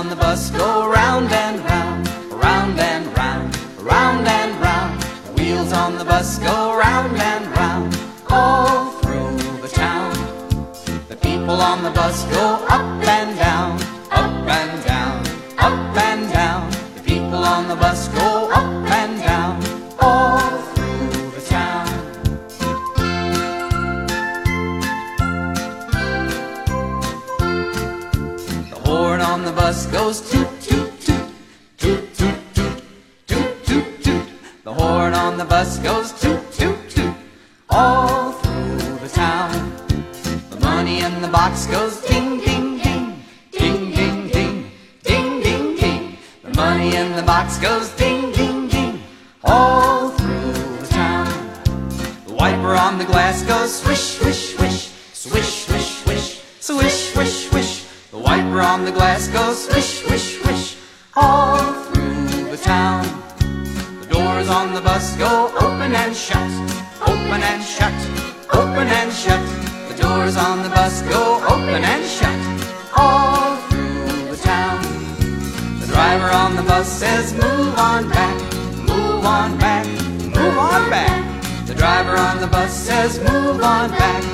on the bus go round and round, round and round, round and round. Wheels on the bus go round and round, all through the town. The people on the bus go up and down, up and down, up and down. The people on the bus go on the bus goes toot toot toot toot toot toot toot toot toot. The horn on the bus goes toot toot toot all through the town. The money in the box goes ding ding ding ding ding ding ding ding ding. The money in the box goes ding ding ding all through the town. The wiper on the glass goes swish, swish, swish, swish, swish, swish, swish. Wiper on the glass goes swish, swish, swish, all through the town. The doors on the bus go open and shut, open and shut, open and shut. The doors on the bus go open and shut, all through the town. The driver on the bus says, move on back, move on back, move on back. The driver on the bus says, move on back,